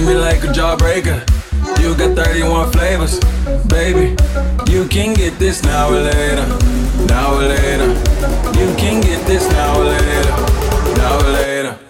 treat me like a jawbreaker. You got 31 flavors, baby. You can get this now or later, now or later. You can get this now or later, now or later.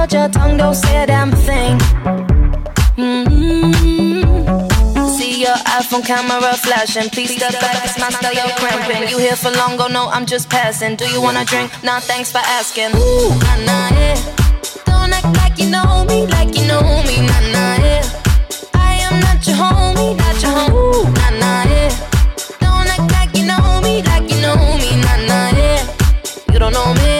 Hold your tongue, don't say a damn thing. Mm-hmm. See your iPhone camera flashing. Please step back, it's my style, you're cramping. You here for long, go no, I'm just passing. Do you wanna drink? Nah, thanks for asking. Ooh, nah, nah, yeah. Don't act like you know me, like you know me, nah, nah, yeah. I am not your homie, not your homie, Ooh, nah, nah, yeah. Don't act like you know me, like you know me, nah, nah, yeah don't know me.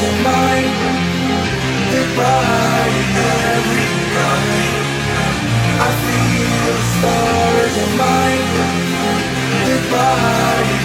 Goodbye, every night. I feel the stars in mine. Goodbye.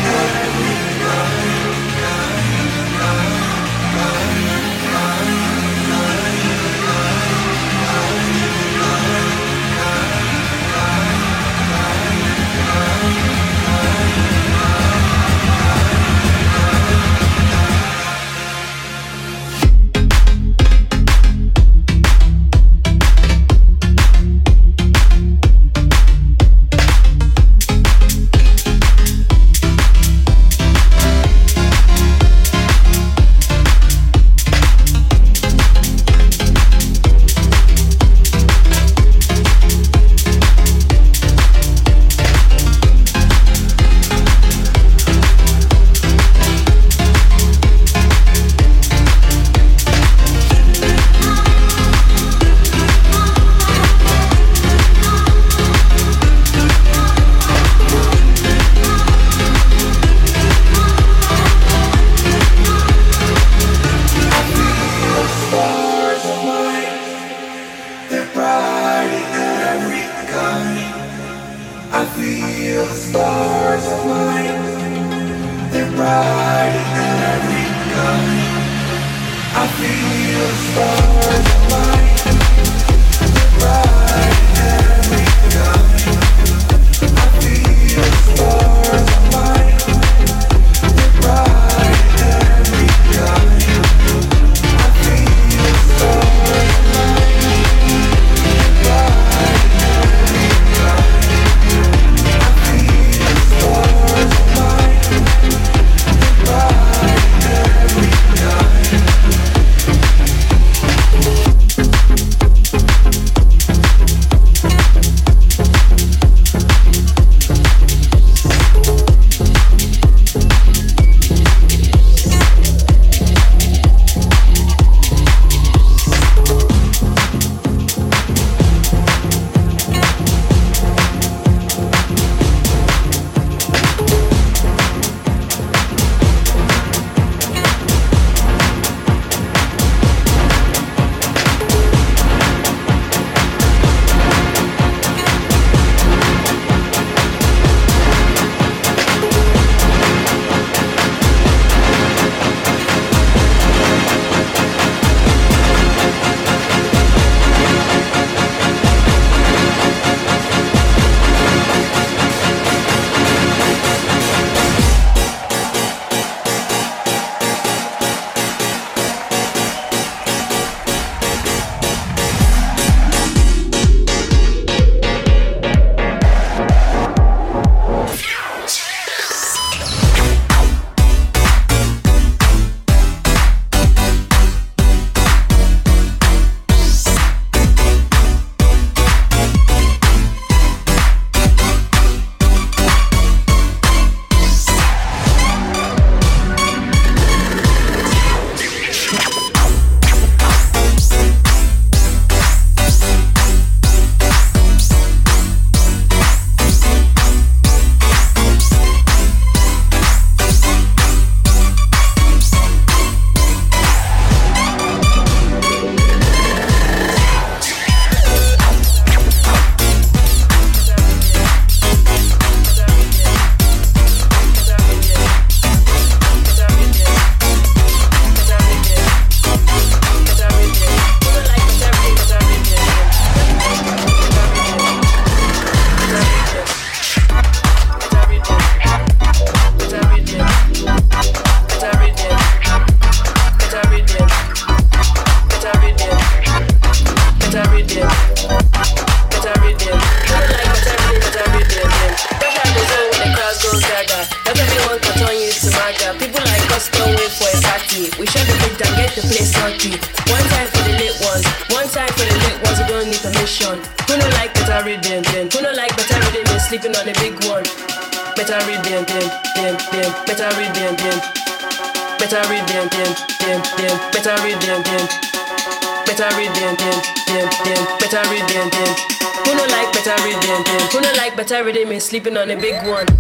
sleeping on a big one.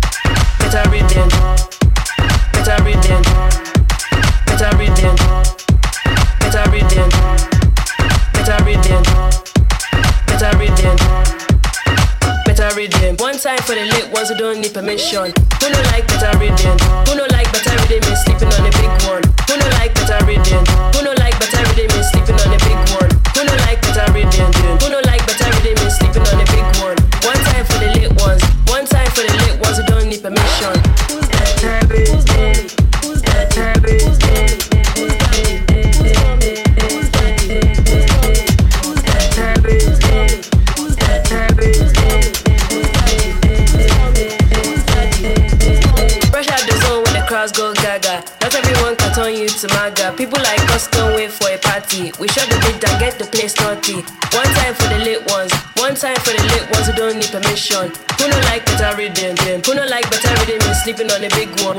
head and get the place naughty. One time for the lit ones, one time for the lit ones who don't need permission. Who don't like better rhythm? Them. Who no like better rhythm is sleeping on a big one.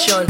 position.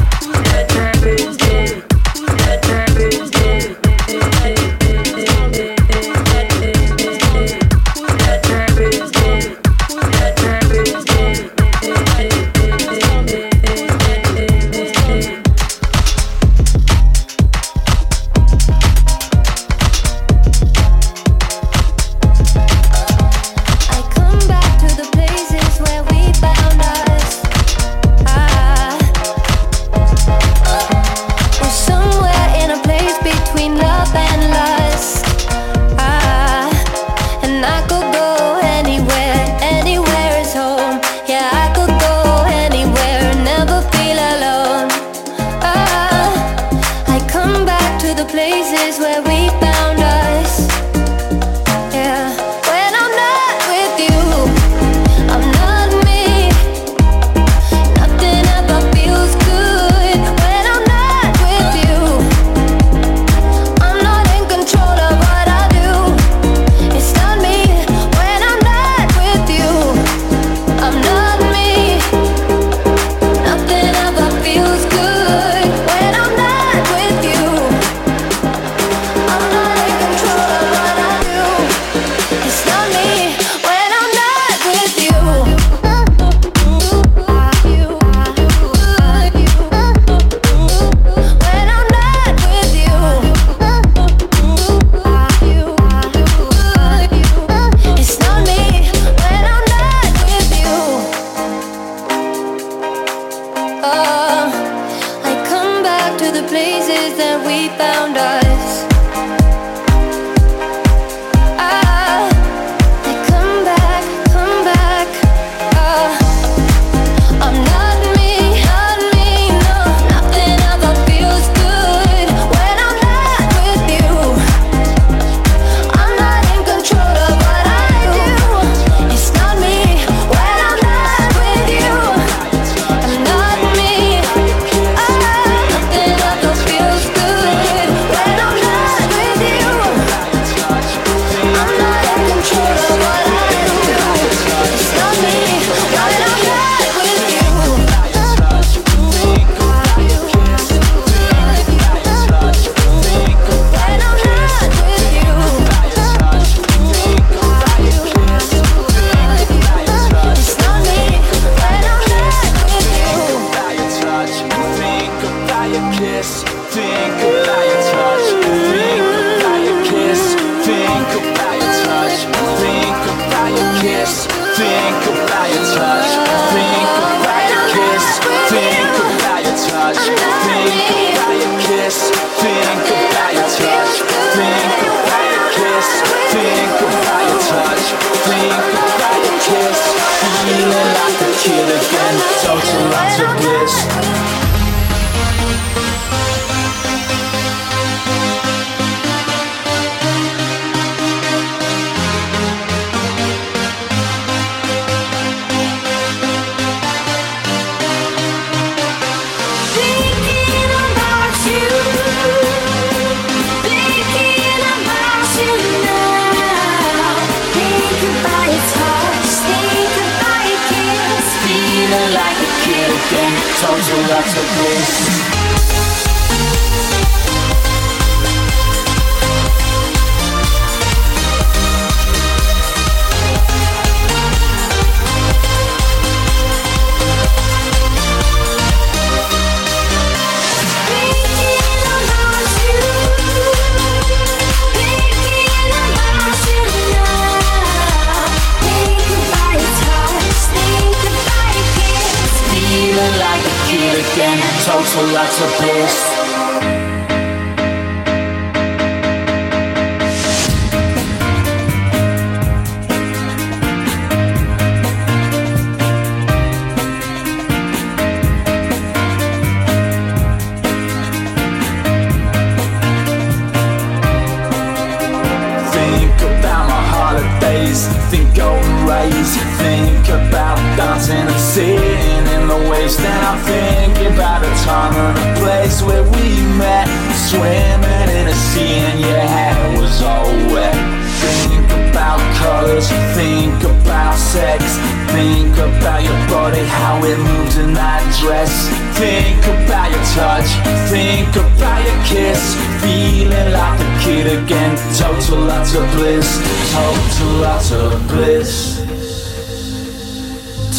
Think about sex. Think about your body, how it moves in that dress. Think about your touch. Think about your kiss. Feeling like a kid again. Total lots of bliss. Total lots of bliss.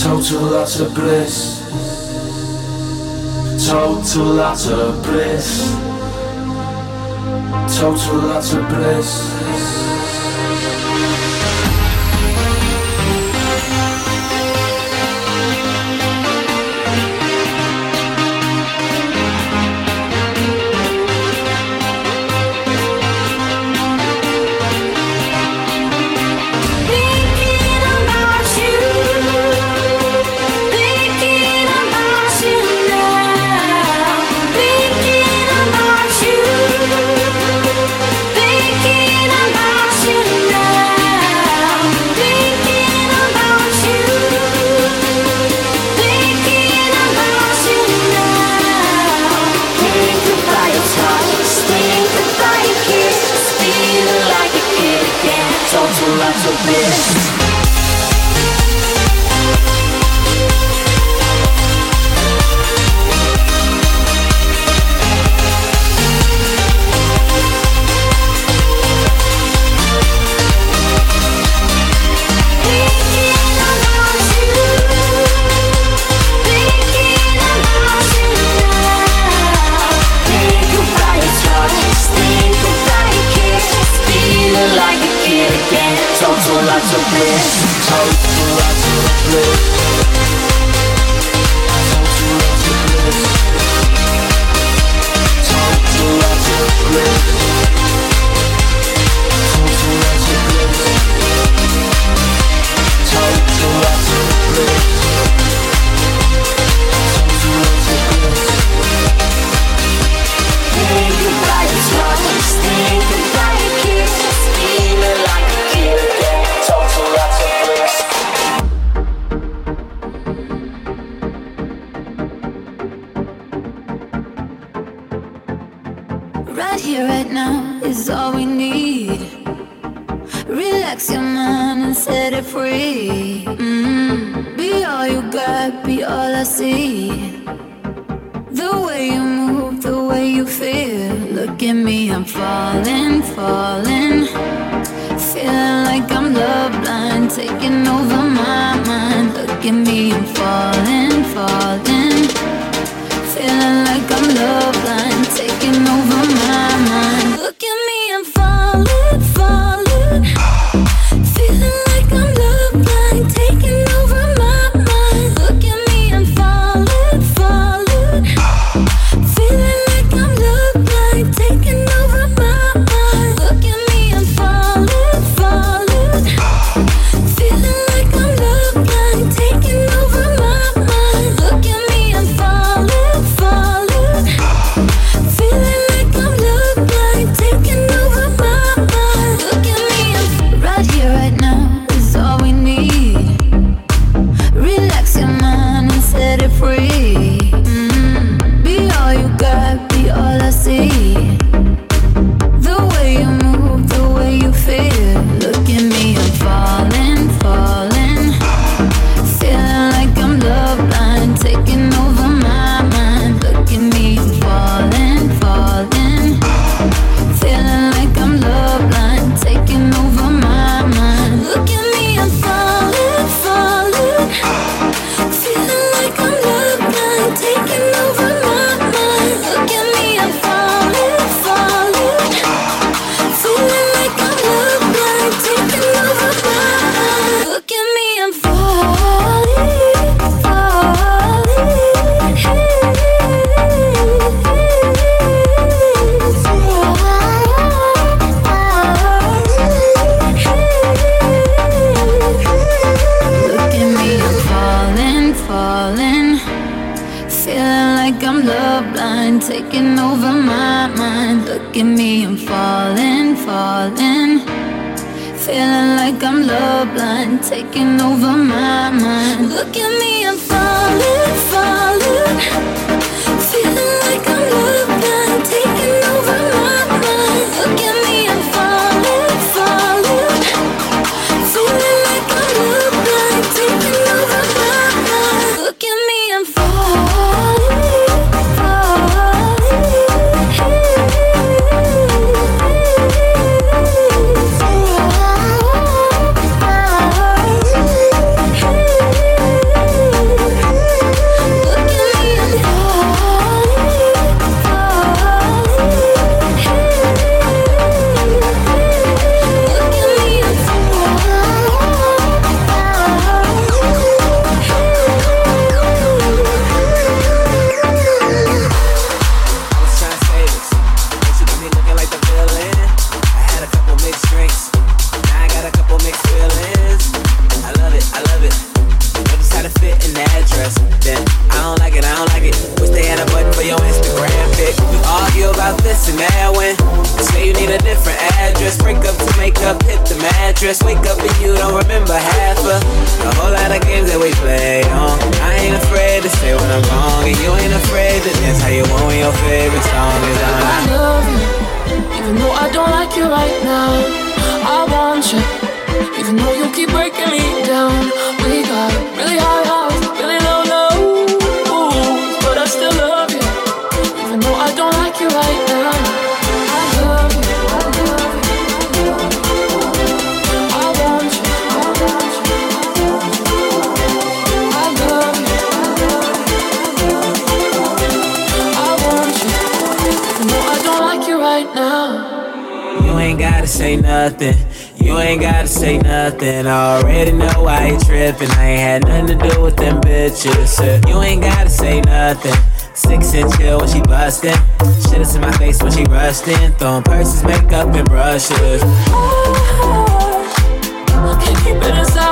Total lots of bliss. Total lots of bliss. Total lots of bliss. to be, time to live. dress, wake up You ain't gotta say nothing. I already know why you tripping. I ain't had nothing to do with them bitches. Uh, you ain't gotta say nothing. Six inch chill when she bustin'. Shit is in my face when she rushed Throwin' Throwing purses, makeup, and brushes. Oh, oh. keep it inside.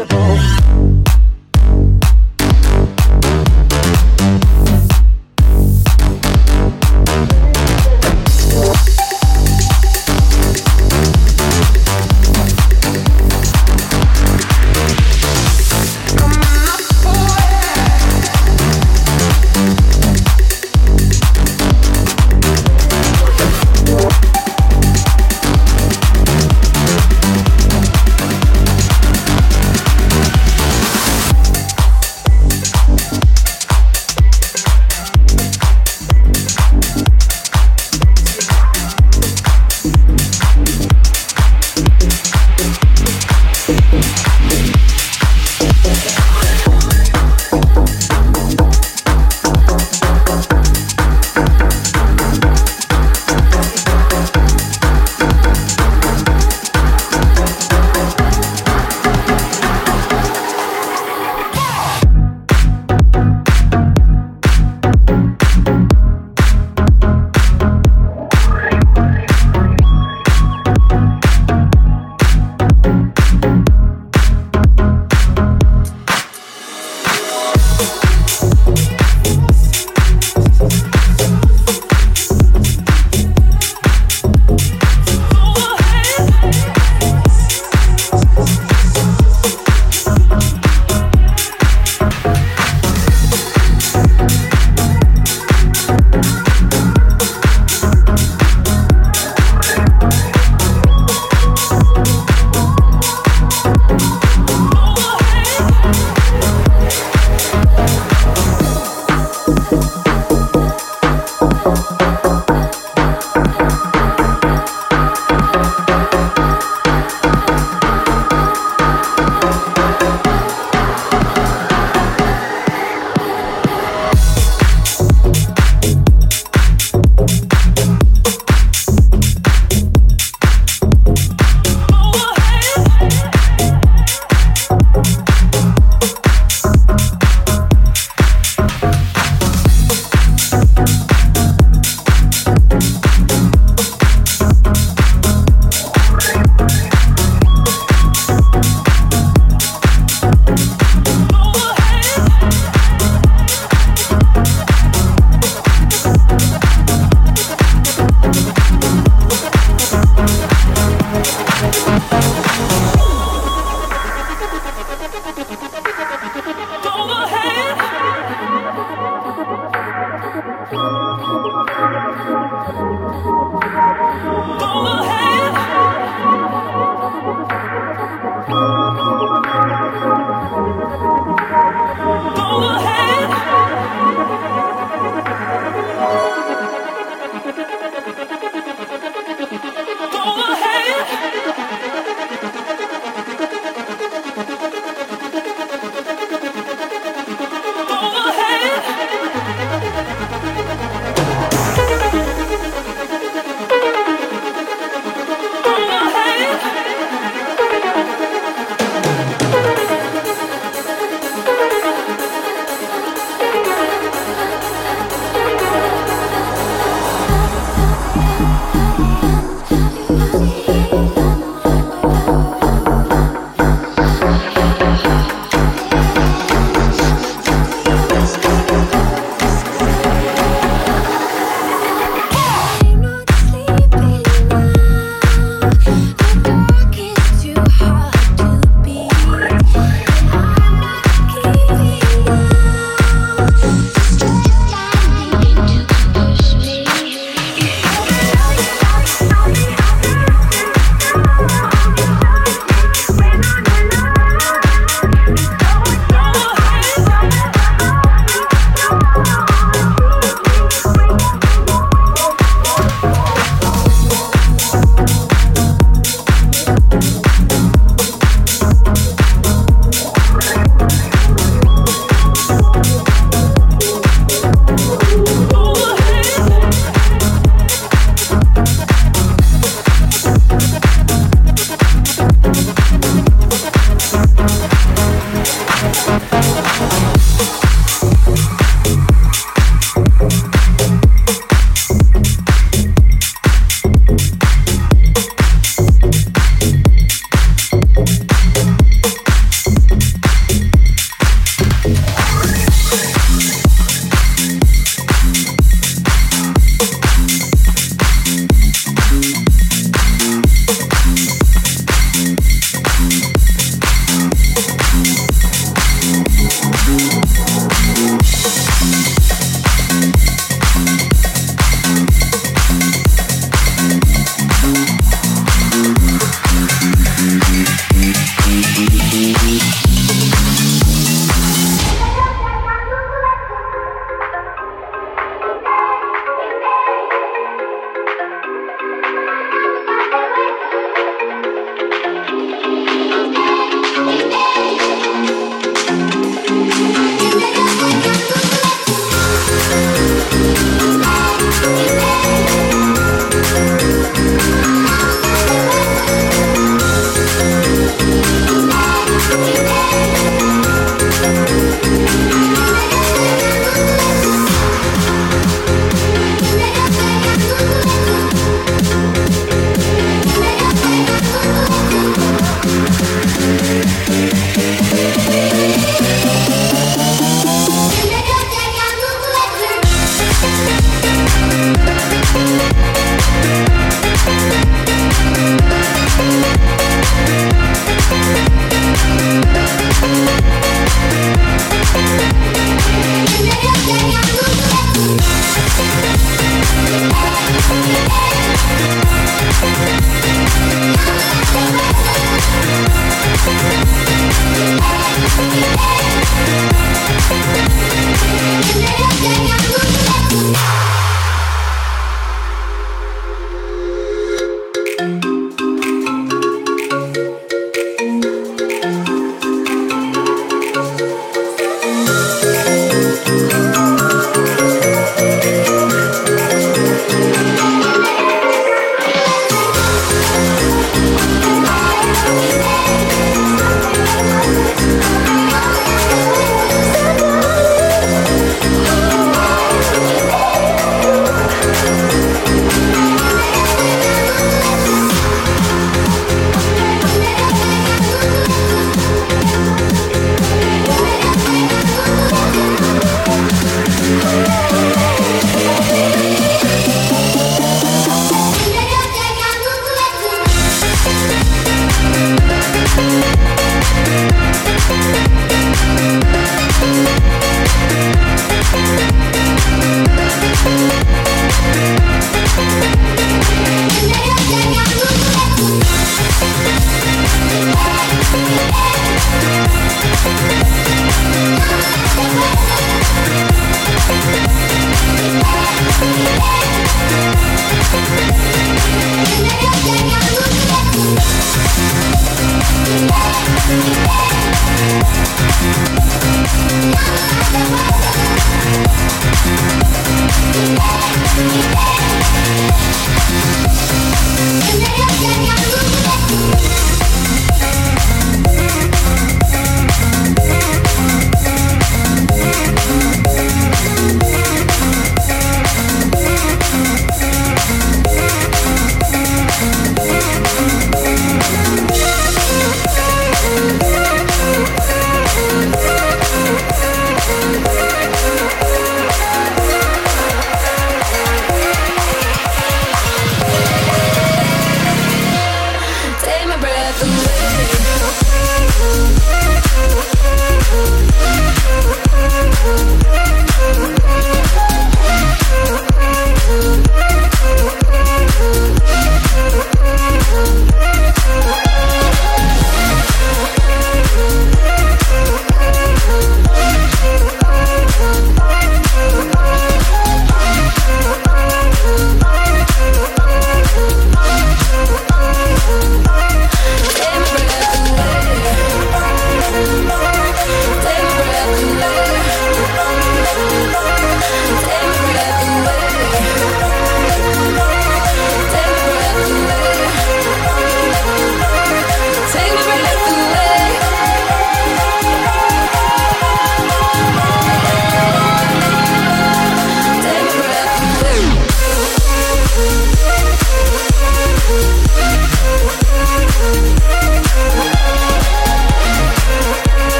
Invisible.